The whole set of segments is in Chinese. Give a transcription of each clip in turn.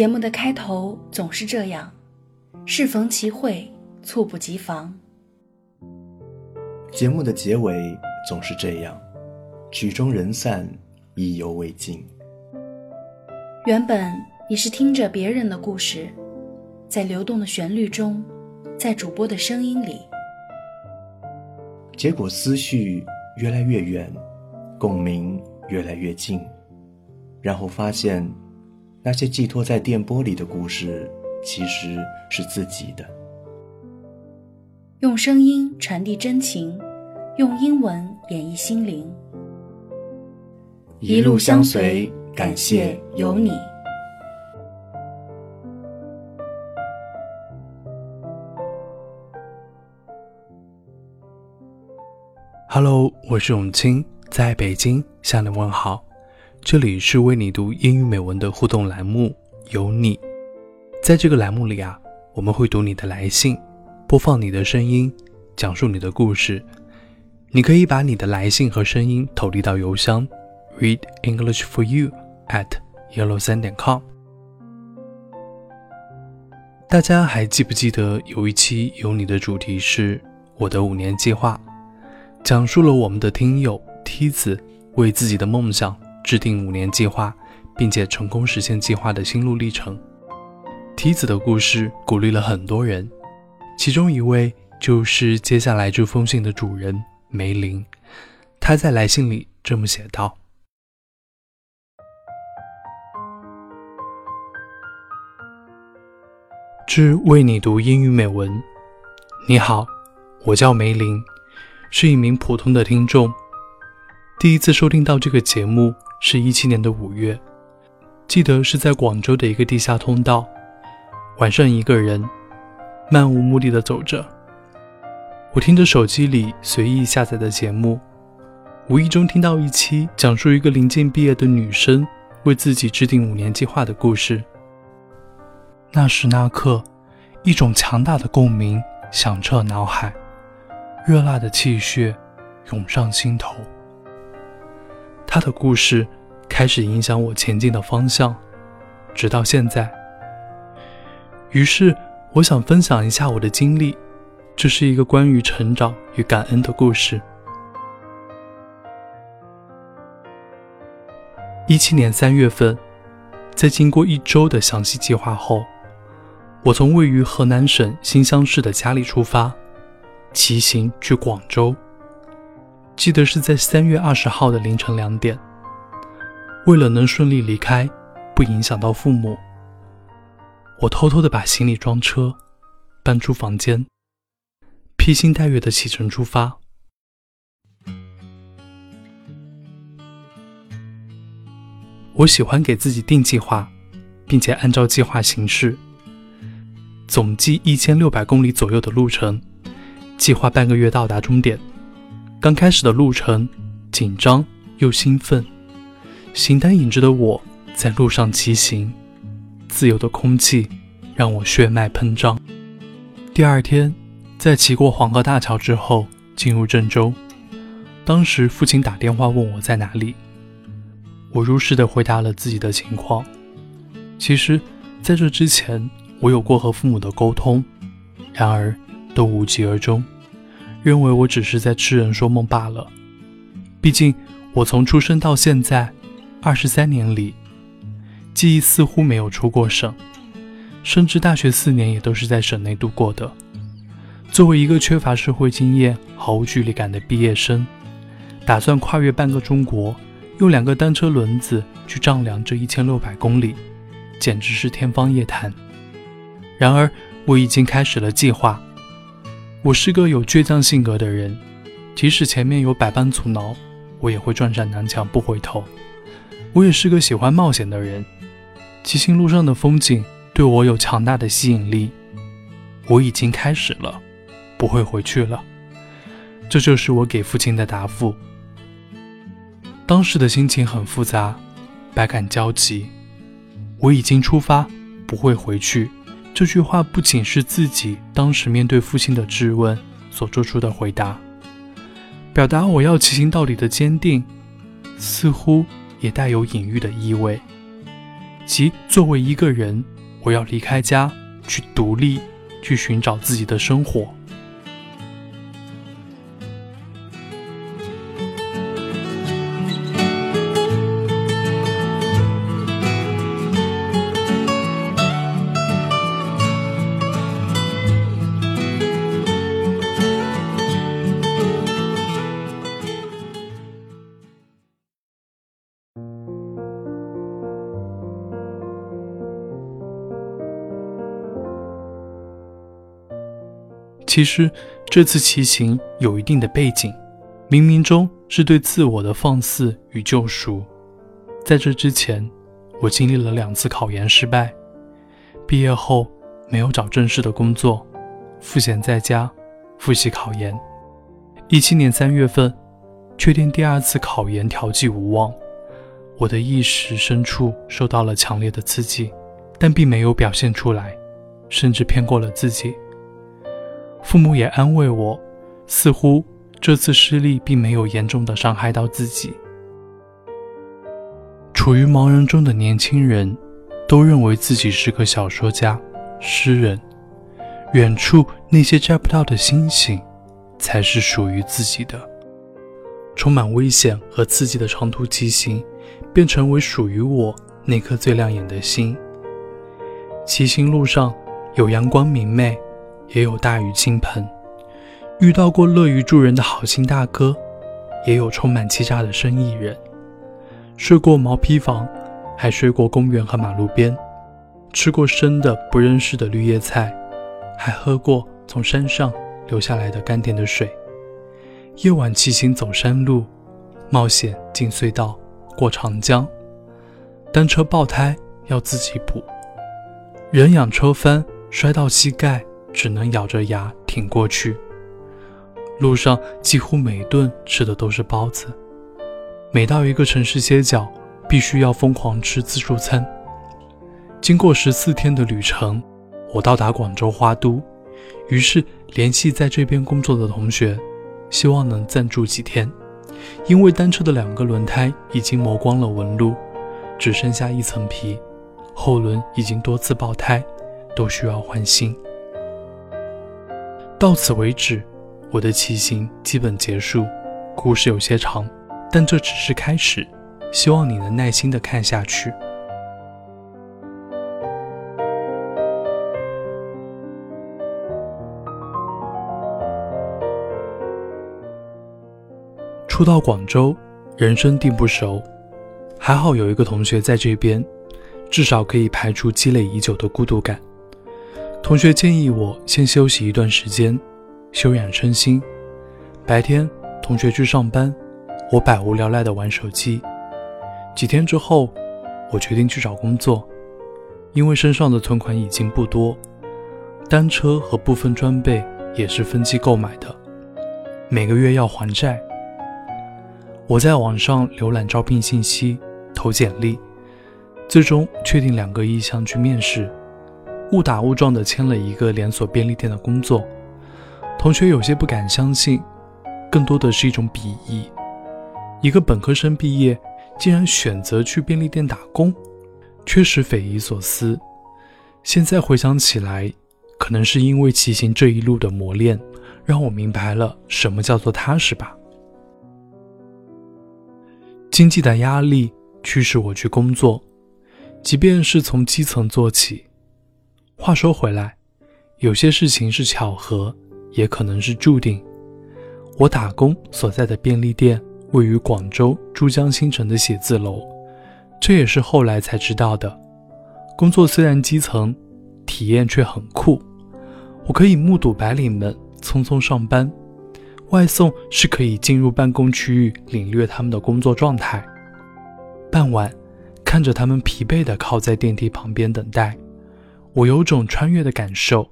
节目的开头总是这样，适逢其会，猝不及防。节目的结尾总是这样，曲终人散，意犹未尽。原本你是听着别人的故事，在流动的旋律中，在主播的声音里，结果思绪越来越远，共鸣越来越近，然后发现，那些寄托在电波里的故事，其实是自己的。用声音传递真情，用英文演绎心灵。一路相随，感谢有你。Hello，我是永清，在北京向你问好。这里是为你读英语美文的互动栏目，有你。在这个栏目里啊，我们会读你的来信。播放你的声音，讲述你的故事。你可以把你的来信和声音投递到邮箱 read english for you at 幺六三点 com。大家还记不记得有一期有你的主题是我的五年计划，讲述了我们的听友梯子为自己的梦想制定五年计划，并且成功实现计划的心路历程。梯子的故事鼓励了很多人。其中一位就是接下来这封信的主人梅林，他在来信里这么写道：“致为你读英语美文，你好，我叫梅林，是一名普通的听众。第一次收听到这个节目是一七年的五月，记得是在广州的一个地下通道，晚上一个人。”漫无目的的走着，我听着手机里随意下载的节目，无意中听到一期讲述一个临近毕业的女生为自己制定五年计划的故事。那时那刻，一种强大的共鸣响彻脑海，热辣的气血涌上心头。他的故事开始影响我前进的方向，直到现在。于是。我想分享一下我的经历，这是一个关于成长与感恩的故事。一七年三月份，在经过一周的详细计划后，我从位于河南省新乡市的家里出发，骑行去广州。记得是在三月二十号的凌晨两点。为了能顺利离开，不影响到父母。我偷偷的把行李装车，搬出房间，披星戴月的启程出发。我喜欢给自己定计划，并且按照计划行事。总计一千六百公里左右的路程，计划半个月到达终点。刚开始的路程，紧张又兴奋，形单影只的我在路上骑行。自由的空气让我血脉喷张。第二天，在骑过黄河大桥之后，进入郑州。当时父亲打电话问我在哪里，我如实的回答了自己的情况。其实，在这之前，我有过和父母的沟通，然而都无疾而终，认为我只是在痴人说梦罢了。毕竟，我从出生到现在，二十三年里。记忆似乎没有出过省，甚至大学四年也都是在省内度过的。作为一个缺乏社会经验、毫无距离感的毕业生，打算跨越半个中国，用两个单车轮子去丈量这一千六百公里，简直是天方夜谭。然而，我已经开始了计划。我是个有倔强性格的人，即使前面有百般阻挠，我也会撞上南墙不回头。我也是个喜欢冒险的人。骑行路上的风景对我有强大的吸引力，我已经开始了，不会回去了。这就是我给父亲的答复。当时的心情很复杂，百感交集。我已经出发，不会回去。这句话不仅是自己当时面对父亲的质问所做出的回答，表达我要骑行到底的坚定，似乎也带有隐喻的意味。即作为一个人，我要离开家，去独立，去寻找自己的生活。其实这次骑行有一定的背景，冥冥中是对自我的放肆与救赎。在这之前，我经历了两次考研失败，毕业后没有找正式的工作，赋闲在家复习考研。一七年三月份，确定第二次考研调剂无望，我的意识深处受到了强烈的刺激，但并没有表现出来，甚至骗过了自己。父母也安慰我，似乎这次失利并没有严重的伤害到自己。处于茫然中的年轻人，都认为自己是个小说家、诗人，远处那些摘不到的星星，才是属于自己的。充满危险和刺激的长途骑行，便成为属于我那颗最亮眼的星。骑行路上有阳光明媚。也有大雨倾盆，遇到过乐于助人的好心大哥，也有充满欺诈的生意人。睡过毛坯房，还睡过公园和马路边，吃过生的不认识的绿叶菜，还喝过从山上流下来的甘甜的水。夜晚骑行走山路，冒险进隧道，过长江。单车爆胎要自己补，人仰车翻摔到膝盖。只能咬着牙挺过去。路上几乎每顿吃的都是包子，每到一个城市歇脚，必须要疯狂吃自助餐。经过十四天的旅程，我到达广州花都，于是联系在这边工作的同学，希望能暂住几天。因为单车的两个轮胎已经磨光了纹路，只剩下一层皮，后轮已经多次爆胎，都需要换新。到此为止，我的骑行基本结束。故事有些长，但这只是开始。希望你能耐心的看下去。初到广州，人生地不熟，还好有一个同学在这边，至少可以排除积累已久的孤独感。同学建议我先休息一段时间，休养身心。白天同学去上班，我百无聊赖的玩手机。几天之后，我决定去找工作，因为身上的存款已经不多，单车和部分装备也是分期购买的，每个月要还债。我在网上浏览招聘信息，投简历，最终确定两个意向去面试。误打误撞地签了一个连锁便利店的工作，同学有些不敢相信，更多的是一种鄙夷。一个本科生毕业，竟然选择去便利店打工，确实匪夷所思。现在回想起来，可能是因为骑行这一路的磨练，让我明白了什么叫做踏实吧。经济的压力驱使我去工作，即便是从基层做起。话说回来，有些事情是巧合，也可能是注定。我打工所在的便利店位于广州珠江新城的写字楼，这也是后来才知道的。工作虽然基层，体验却很酷。我可以目睹白领们匆匆上班，外送是可以进入办公区域领略他们的工作状态。傍晚，看着他们疲惫地靠在电梯旁边等待。我有种穿越的感受，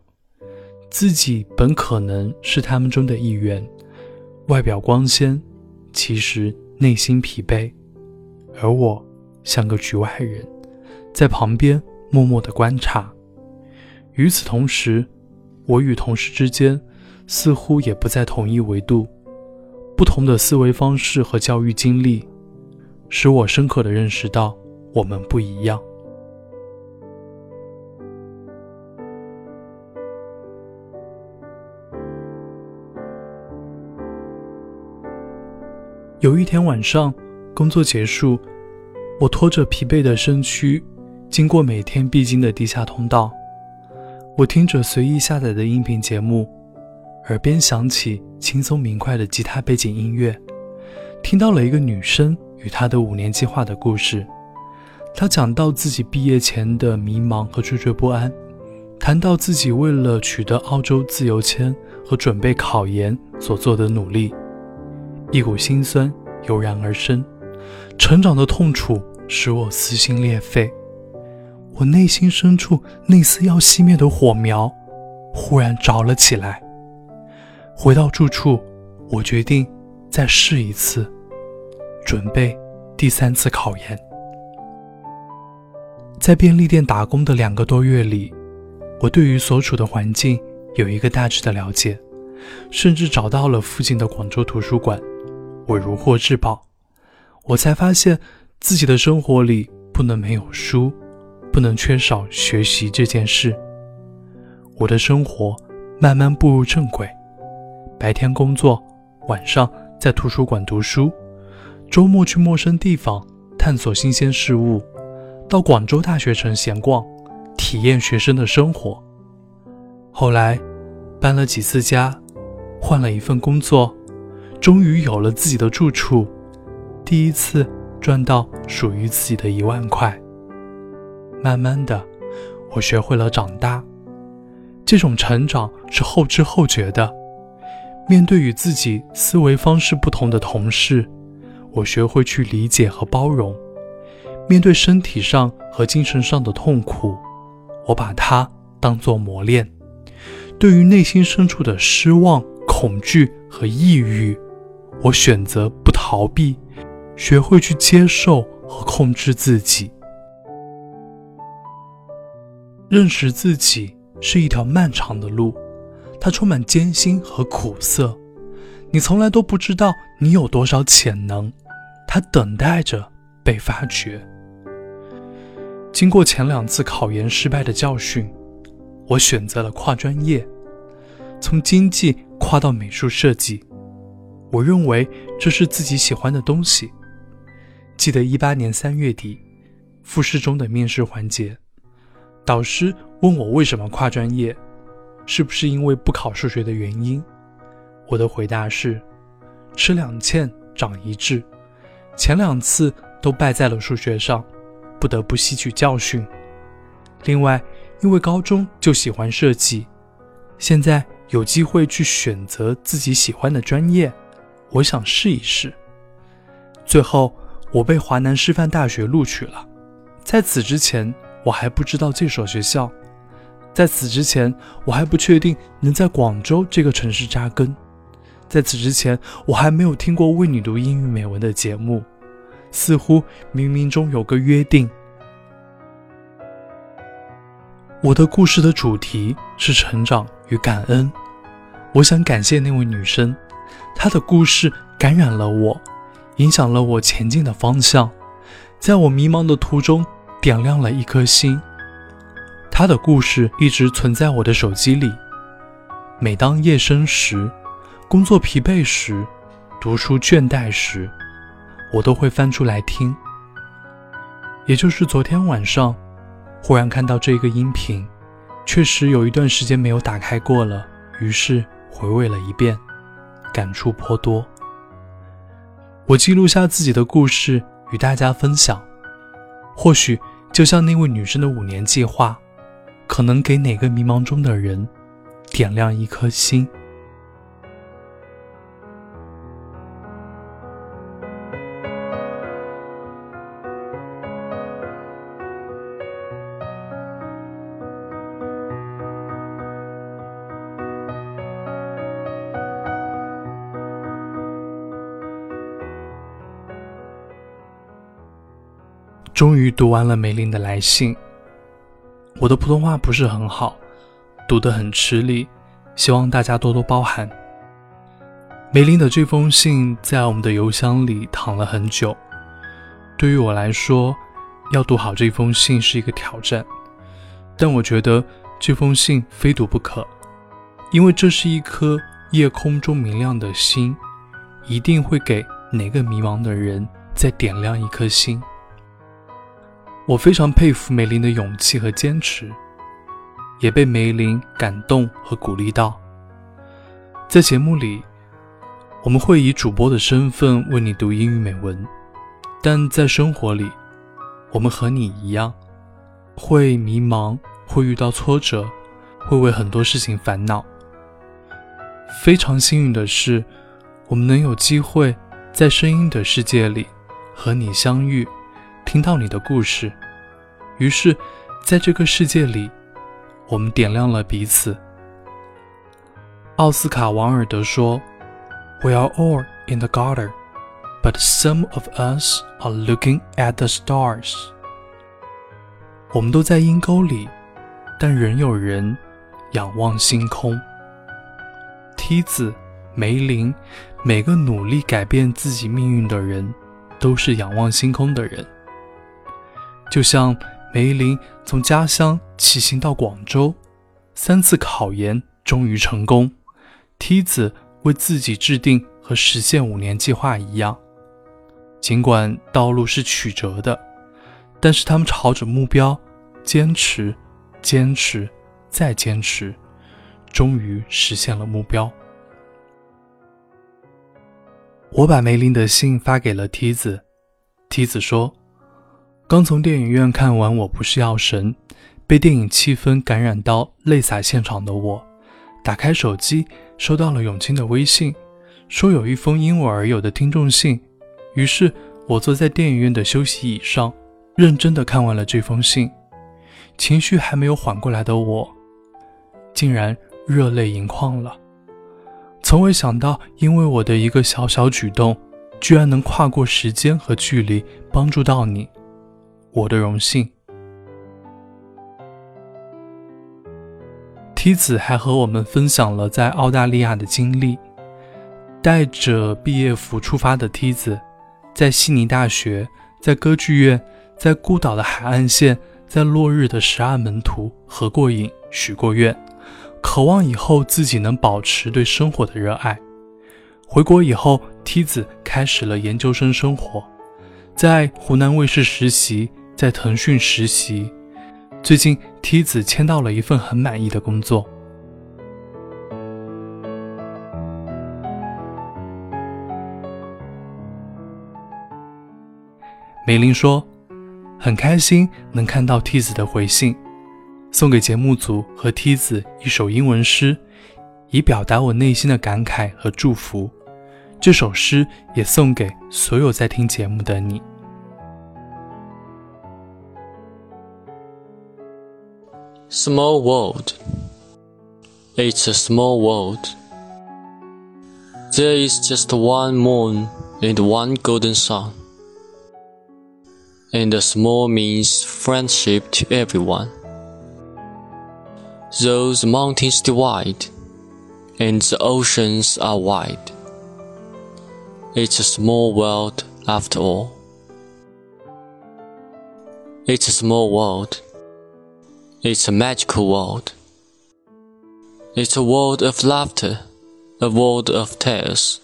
自己本可能是他们中的一员，外表光鲜，其实内心疲惫，而我像个局外人，在旁边默默的观察。与此同时，我与同事之间似乎也不在同一维度，不同的思维方式和教育经历，使我深刻的认识到我们不一样。有一天晚上，工作结束，我拖着疲惫的身躯，经过每天必经的地下通道。我听着随意下载的音频节目，耳边响起轻松明快的吉他背景音乐，听到了一个女生与她的五年计划的故事。她讲到自己毕业前的迷茫和惴惴不安，谈到自己为了取得澳洲自由签和准备考研所做的努力。一股心酸油然而生，成长的痛楚使我撕心裂肺。我内心深处那丝要熄灭的火苗，忽然着了起来。回到住处，我决定再试一次，准备第三次考研。在便利店打工的两个多月里，我对于所处的环境有一个大致的了解，甚至找到了附近的广州图书馆。我如获至宝，我才发现自己的生活里不能没有书，不能缺少学习这件事。我的生活慢慢步入正轨，白天工作，晚上在图书馆读书，周末去陌生地方探索新鲜事物，到广州大学城闲逛，体验学生的生活。后来搬了几次家，换了一份工作。终于有了自己的住处，第一次赚到属于自己的一万块。慢慢的，我学会了长大，这种成长是后知后觉的。面对与自己思维方式不同的同事，我学会去理解和包容。面对身体上和精神上的痛苦，我把它当作磨练。对于内心深处的失望、恐惧和抑郁。我选择不逃避，学会去接受和控制自己。认识自己是一条漫长的路，它充满艰辛和苦涩。你从来都不知道你有多少潜能，它等待着被发掘。经过前两次考研失败的教训，我选择了跨专业，从经济跨到美术设计。我认为这是自己喜欢的东西。记得一八年三月底，复试中的面试环节，导师问我为什么跨专业，是不是因为不考数学的原因？我的回答是：吃两堑长一智，前两次都败在了数学上，不得不吸取教训。另外，因为高中就喜欢设计，现在有机会去选择自己喜欢的专业。我想试一试。最后，我被华南师范大学录取了。在此之前，我还不知道这所学校；在此之前，我还不确定能在广州这个城市扎根；在此之前，我还没有听过为你读英语美文的节目。似乎冥冥中有个约定。我的故事的主题是成长与感恩。我想感谢那位女生。他的故事感染了我，影响了我前进的方向，在我迷茫的途中点亮了一颗心。他的故事一直存在我的手机里，每当夜深时、工作疲惫时、读书倦怠时，我都会翻出来听。也就是昨天晚上，忽然看到这个音频，确实有一段时间没有打开过了，于是回味了一遍。感触颇多，我记录下自己的故事与大家分享，或许就像那位女生的五年计划，可能给哪个迷茫中的人点亮一颗心。终于读完了梅林的来信。我的普通话不是很好，读得很吃力，希望大家多多包涵。梅林的这封信在我们的邮箱里躺了很久，对于我来说，要读好这封信是一个挑战。但我觉得这封信非读不可，因为这是一颗夜空中明亮的星，一定会给哪个迷茫的人再点亮一颗心。我非常佩服梅林的勇气和坚持，也被梅林感动和鼓励到。在节目里，我们会以主播的身份为你读英语美文，但在生活里，我们和你一样，会迷茫，会遇到挫折，会为很多事情烦恼。非常幸运的是，我们能有机会在声音的世界里和你相遇，听到你的故事。于是，在这个世界里，我们点亮了彼此。奥斯卡·王尔德说：“We are all in the gutter, but some of us are looking at the stars。”我们都在阴沟里，但仍有人仰望星空。梯子、梅林，每个努力改变自己命运的人，都是仰望星空的人。就像梅林从家乡骑行到广州，三次考研终于成功；梯子为自己制定和实现五年计划一样，尽管道路是曲折的，但是他们朝着目标坚持、坚持、再坚持。终于实现了目标。我把梅林的信发给了梯子，梯子说：“刚从电影院看完《我不是药神》，被电影气氛感染到泪洒现场的我，打开手机收到了永清的微信，说有一封因我而有的听众信。于是我坐在电影院的休息椅上，认真的看完了这封信。情绪还没有缓过来的我，竟然……”热泪盈眶了，从未想到，因为我的一个小小举动，居然能跨过时间和距离，帮助到你，我的荣幸。梯子还和我们分享了在澳大利亚的经历，带着毕业服出发的梯子，在悉尼大学，在歌剧院，在孤岛的海岸线，在落日的十二门徒合过影，许过愿。渴望以后自己能保持对生活的热爱。回国以后，梯子开始了研究生生活，在湖南卫视实习，在腾讯实习。最近，梯子签到了一份很满意的工作。梅林说：“很开心能看到梯子的回信。”送给节目组和梯子一首英文诗，以表达我内心的感慨和祝福。这首诗也送给所有在听节目的你。Small world, it's a small world. There is just one moon and one golden sun. And the small means friendship to everyone. Those mountains divide, and the oceans are wide. It's a small world after all. It's a small world. It's a magical world. It's a world of laughter, a world of tears.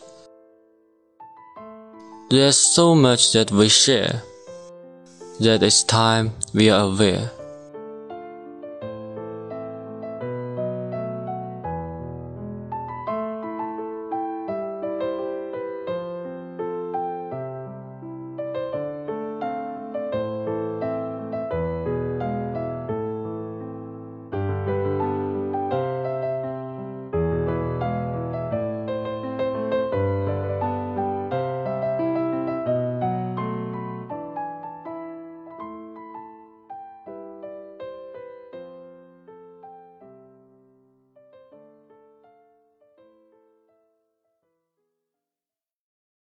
There's so much that we share that it's time we are aware.